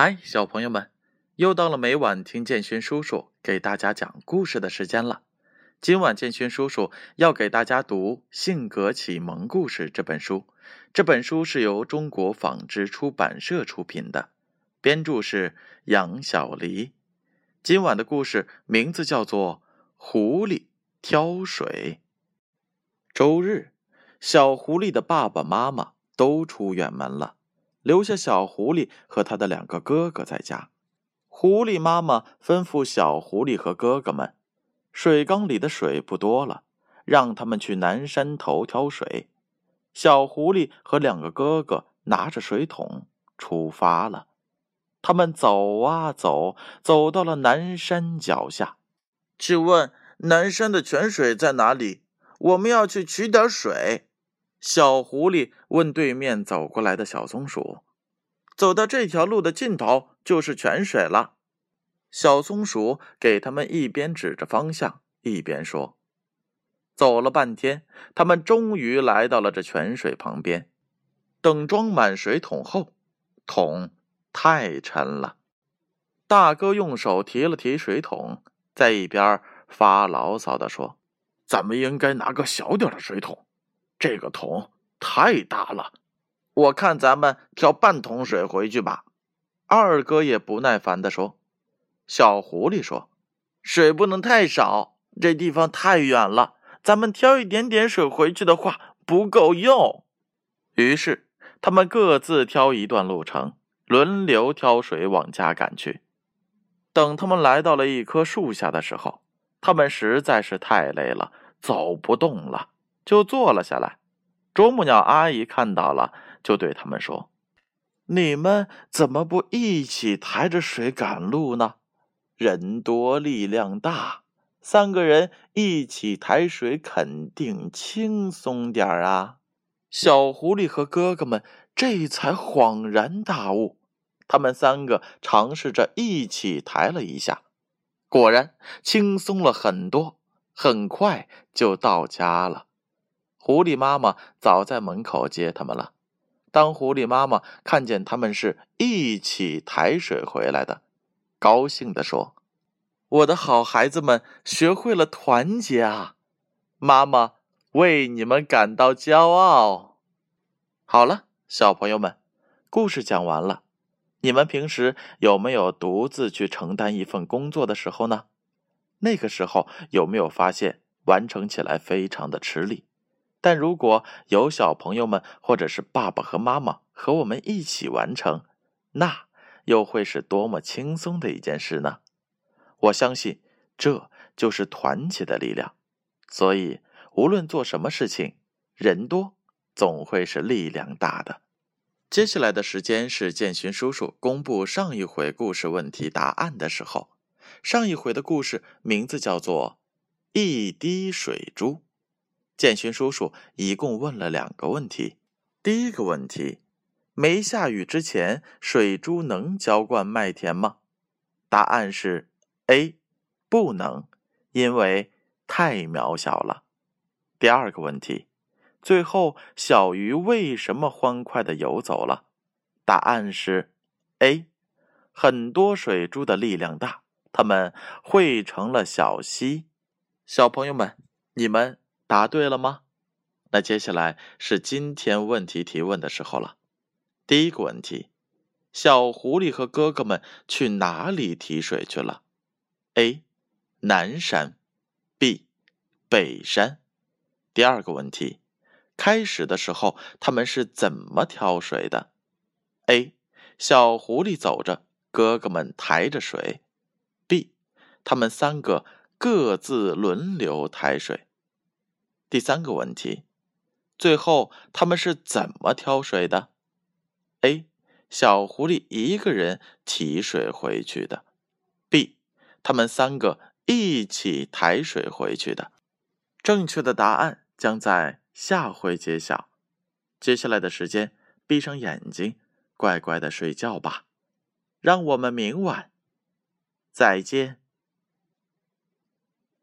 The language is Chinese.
嗨，小朋友们，又到了每晚听建勋叔叔给大家讲故事的时间了。今晚建勋叔叔要给大家读《性格启蒙故事》这本书。这本书是由中国纺织出版社出品的，编著是杨小黎。今晚的故事名字叫做《狐狸挑水》。周日，小狐狸的爸爸妈妈都出远门了。留下小狐狸和他的两个哥哥在家。狐狸妈妈吩咐小狐狸和哥哥们：“水缸里的水不多了，让他们去南山头挑水。”小狐狸和两个哥哥拿着水桶出发了。他们走啊走，走到了南山脚下。请问南山的泉水在哪里？我们要去取点水。小狐狸问对面走过来的小松鼠：“走到这条路的尽头就是泉水了。”小松鼠给他们一边指着方向，一边说：“走了半天，他们终于来到了这泉水旁边。等装满水桶后，桶太沉了。大哥用手提了提水桶，在一边发牢骚地说：“咱们应该拿个小点的水桶。”这个桶太大了，我看咱们挑半桶水回去吧。二哥也不耐烦地说。小狐狸说：“水不能太少，这地方太远了，咱们挑一点点水回去的话不够用。”于是他们各自挑一段路程，轮流挑水往家赶去。等他们来到了一棵树下的时候，他们实在是太累了，走不动了。就坐了下来。啄木鸟阿姨看到了，就对他们说：“你们怎么不一起抬着水赶路呢？人多力量大，三个人一起抬水肯定轻松点啊！”小狐狸和哥哥们这才恍然大悟。他们三个尝试着一起抬了一下，果然轻松了很多，很快就到家了。狐狸妈妈早在门口接他们了。当狐狸妈妈看见他们是一起抬水回来的，高兴地说：“我的好孩子们学会了团结啊！妈妈为你们感到骄傲。”好了，小朋友们，故事讲完了。你们平时有没有独自去承担一份工作的时候呢？那个时候有没有发现完成起来非常的吃力？但如果有小朋友们，或者是爸爸和妈妈和我们一起完成，那又会是多么轻松的一件事呢？我相信这就是团结的力量。所以，无论做什么事情，人多总会是力量大的。接下来的时间是建勋叔叔公布上一回故事问题答案的时候。上一回的故事名字叫做《一滴水珠》。建勋叔叔一共问了两个问题。第一个问题：没下雨之前，水珠能浇灌麦田吗？答案是 A，不能，因为太渺小了。第二个问题：最后小鱼为什么欢快的游走了？答案是 A，很多水珠的力量大，它们汇成了小溪。小朋友们，你们。答对了吗？那接下来是今天问题提问的时候了。第一个问题：小狐狸和哥哥们去哪里提水去了？A. 南山，B. 北山。第二个问题：开始的时候他们是怎么挑水的？A. 小狐狸走着，哥哥们抬着水。B. 他们三个各自轮流抬水。第三个问题，最后他们是怎么挑水的？A. 小狐狸一个人提水回去的。B. 他们三个一起抬水回去的。正确的答案将在下回揭晓。接下来的时间，闭上眼睛，乖乖的睡觉吧。让我们明晚再见。